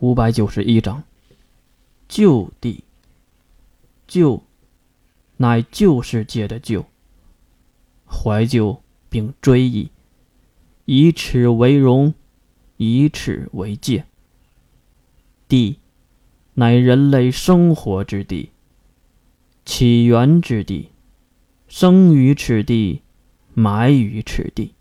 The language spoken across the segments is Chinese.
五百九十一章，旧地。旧，乃旧世界的旧。怀旧并追忆，以此为荣，以此为戒。地，乃人类生活之地，起源之地，生于此地，埋于此地。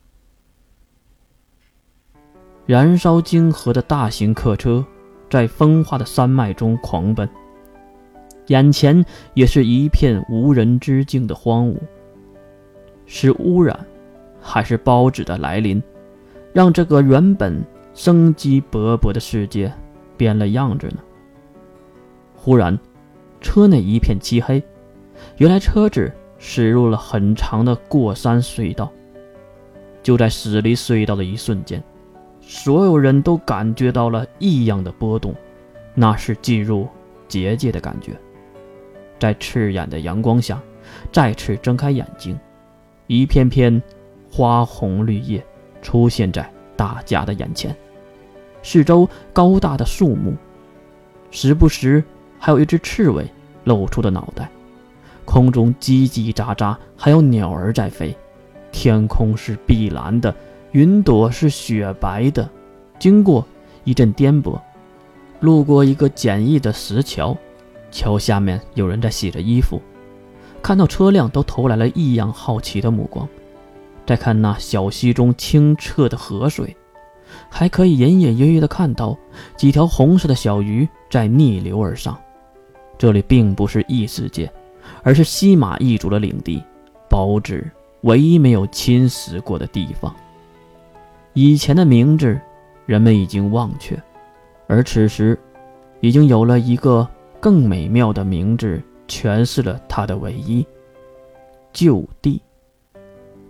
燃烧晶核的大型客车。在风化的山脉中狂奔，眼前也是一片无人之境的荒芜。是污染，还是包子的来临，让这个原本生机勃勃的世界变了样子呢？忽然，车内一片漆黑，原来车子驶入了很长的过山隧道。就在驶离隧道的一瞬间。所有人都感觉到了异样的波动，那是进入结界的感觉。在刺眼的阳光下，再次睁开眼睛，一片片花红绿叶出现在大家的眼前。四周高大的树木，时不时还有一只刺猬露出的脑袋。空中叽叽喳喳，还有鸟儿在飞。天空是碧蓝的。云朵是雪白的，经过一阵颠簸，路过一个简易的石桥，桥下面有人在洗着衣服，看到车辆都投来了异样好奇的目光。再看那小溪中清澈的河水，还可以隐隐约约的看到几条红色的小鱼在逆流而上。这里并不是异世界，而是西马异族的领地，包子唯一没有侵蚀过的地方。以前的名字，人们已经忘却，而此时，已经有了一个更美妙的名字，诠释了它的唯一。旧地，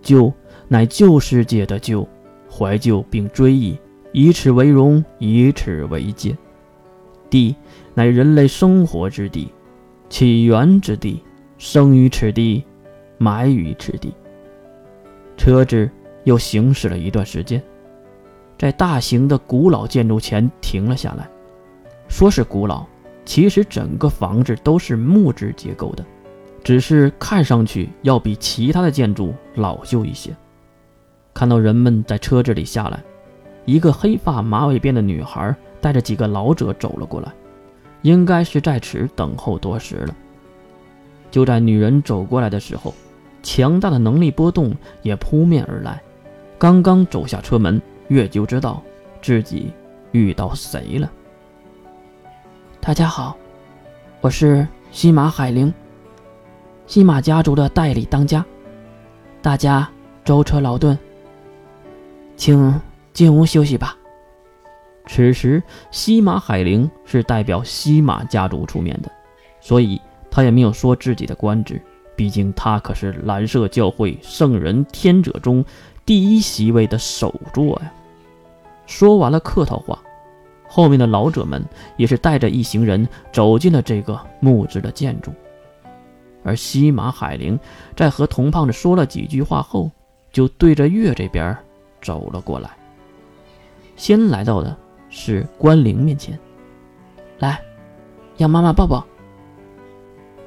旧乃旧世界的旧，怀旧并追忆，以此为荣，以此为戒。地乃人类生活之地，起源之地，生于此地，埋于此地。车子。又行驶了一段时间，在大型的古老建筑前停了下来。说是古老，其实整个房子都是木质结构的，只是看上去要比其他的建筑老旧一些。看到人们在车子里下来，一个黑发马尾辫的女孩带着几个老者走了过来，应该是在此等候多时了。就在女人走过来的时候，强大的能力波动也扑面而来。刚刚走下车门，月就知道自己遇到谁了。大家好，我是西马海灵，西马家族的代理当家。大家舟车劳顿，请进屋休息吧。此时，西马海灵是代表西马家族出面的，所以他也没有说自己的官职，毕竟他可是蓝色教会圣人天者中。第一席位的首座呀！说完了客套话，后面的老者们也是带着一行人走进了这个木质的建筑。而西马海灵在和童胖子说了几句话后，就对着月这边走了过来。先来到的是关灵面前，来，让妈妈抱抱。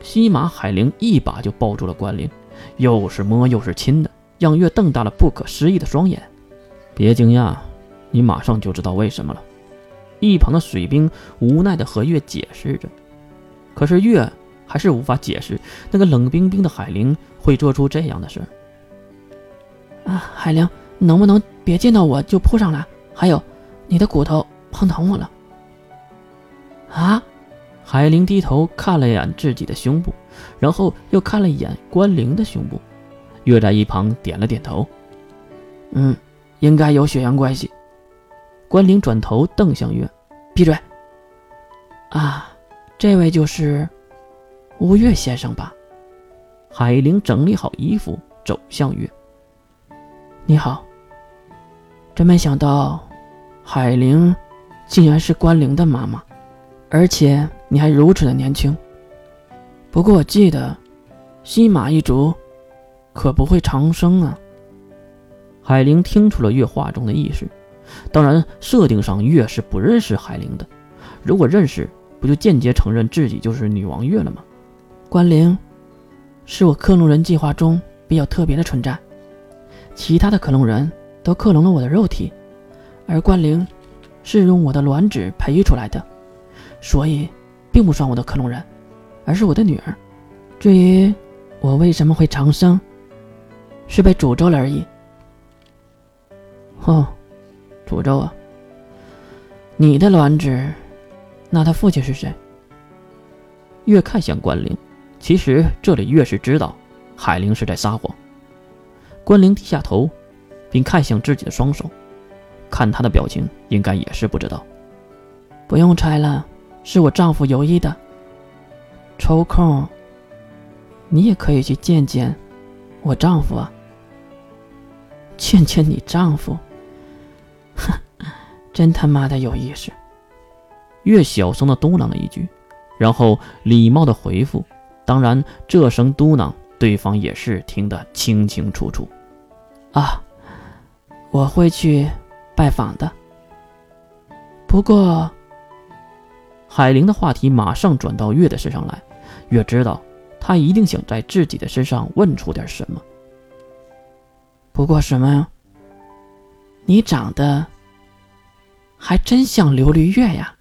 西马海灵一把就抱住了关灵，又是摸又是亲的。让月瞪大了不可思议的双眼，别惊讶，你马上就知道为什么了。一旁的水兵无奈的和月解释着，可是月还是无法解释那个冷冰冰的海灵会做出这样的事。啊，海灵，能不能别见到我就扑上来？还有，你的骨头碰疼我了。啊！海灵低头看了一眼自己的胸部，然后又看了一眼关灵的胸部。月在一旁点了点头，嗯，应该有血缘关系。关灵转头瞪向月，闭嘴。啊，这位就是吴越先生吧？海灵整理好衣服，走向月。你好。真没想到，海灵竟然是关灵的妈妈，而且你还如此的年轻。不过我记得，西马一族。可不会长生啊！海灵听出了月话中的意思，当然，设定上月是不认识海灵的。如果认识，不就间接承认自己就是女王月了吗？关灵，是我克隆人计划中比较特别的存在，其他的克隆人都克隆了我的肉体，而关灵是用我的卵子培育出来的，所以并不算我的克隆人，而是我的女儿。至于我为什么会长生，是被诅咒了而已。哦，诅咒啊！你的卵子，那他父亲是谁？越看向关灵，其实这里越是知道海灵是在撒谎。关灵低下头，并看向自己的双手，看他的表情，应该也是不知道。不用猜了，是我丈夫有意的。抽空，你也可以去见见我丈夫啊。见见你丈夫。哼，真他妈的有意思！月小声的嘟囔了一句，然后礼貌的回复。当然，这声嘟囔，对方也是听得清清楚楚。啊，我会去拜访的。不过，海玲的话题马上转到月的身上来。月知道，他一定想在自己的身上问出点什么。不过什么呀？你长得还真像琉璃月呀。